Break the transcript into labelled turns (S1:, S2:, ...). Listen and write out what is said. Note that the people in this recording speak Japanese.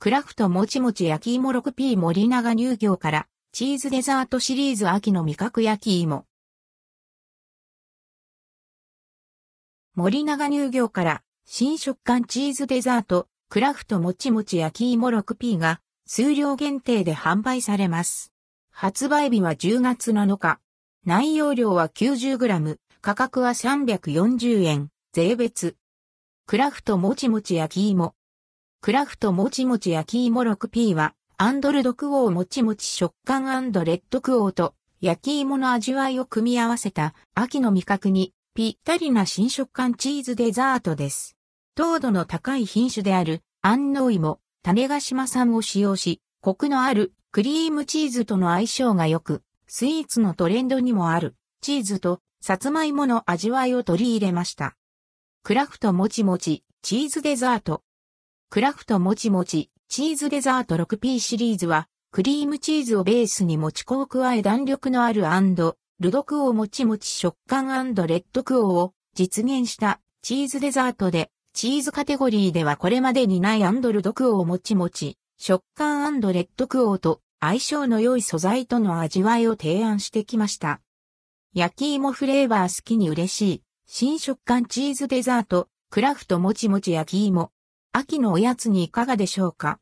S1: クラフトもちもち焼き芋 6P 森永乳業からチーズデザートシリーズ秋の味覚焼き芋。森永乳業から新食感チーズデザートクラフトもちもち焼き芋 6P が数量限定で販売されます。発売日は10月7日。内容量は 90g、価格は340円、税別。クラフトもちもち焼き芋。クラフトもちもち焼き芋 6P は、アンドルドクオーもちもち食感レッドクオーと焼き芋の味わいを組み合わせた秋の味覚にぴったりな新食感チーズデザートです。糖度の高い品種である安納芋、種ヶ島産を使用し、コクのあるクリームチーズとの相性が良く、スイーツのトレンドにもあるチーズとさつまいもの味わいを取り入れました。クラフトもちもちチーズデザート。クラフトもちもちチーズデザート 6P シリーズは、クリームチーズをベースにもち粉を加え弾力のある ldquo もちもち食感 rdquo を実現したチーズデザートでチーズカテゴリーではこれまでにない ldquo もちもち、食感 rdquo と相性の良い素材との味わいを提案してきました。焼き芋フレーバー好きに嬉しい、新食感チーズデザート、クラフトもちもち焼き芋。秋のおやつにいかがでしょうか？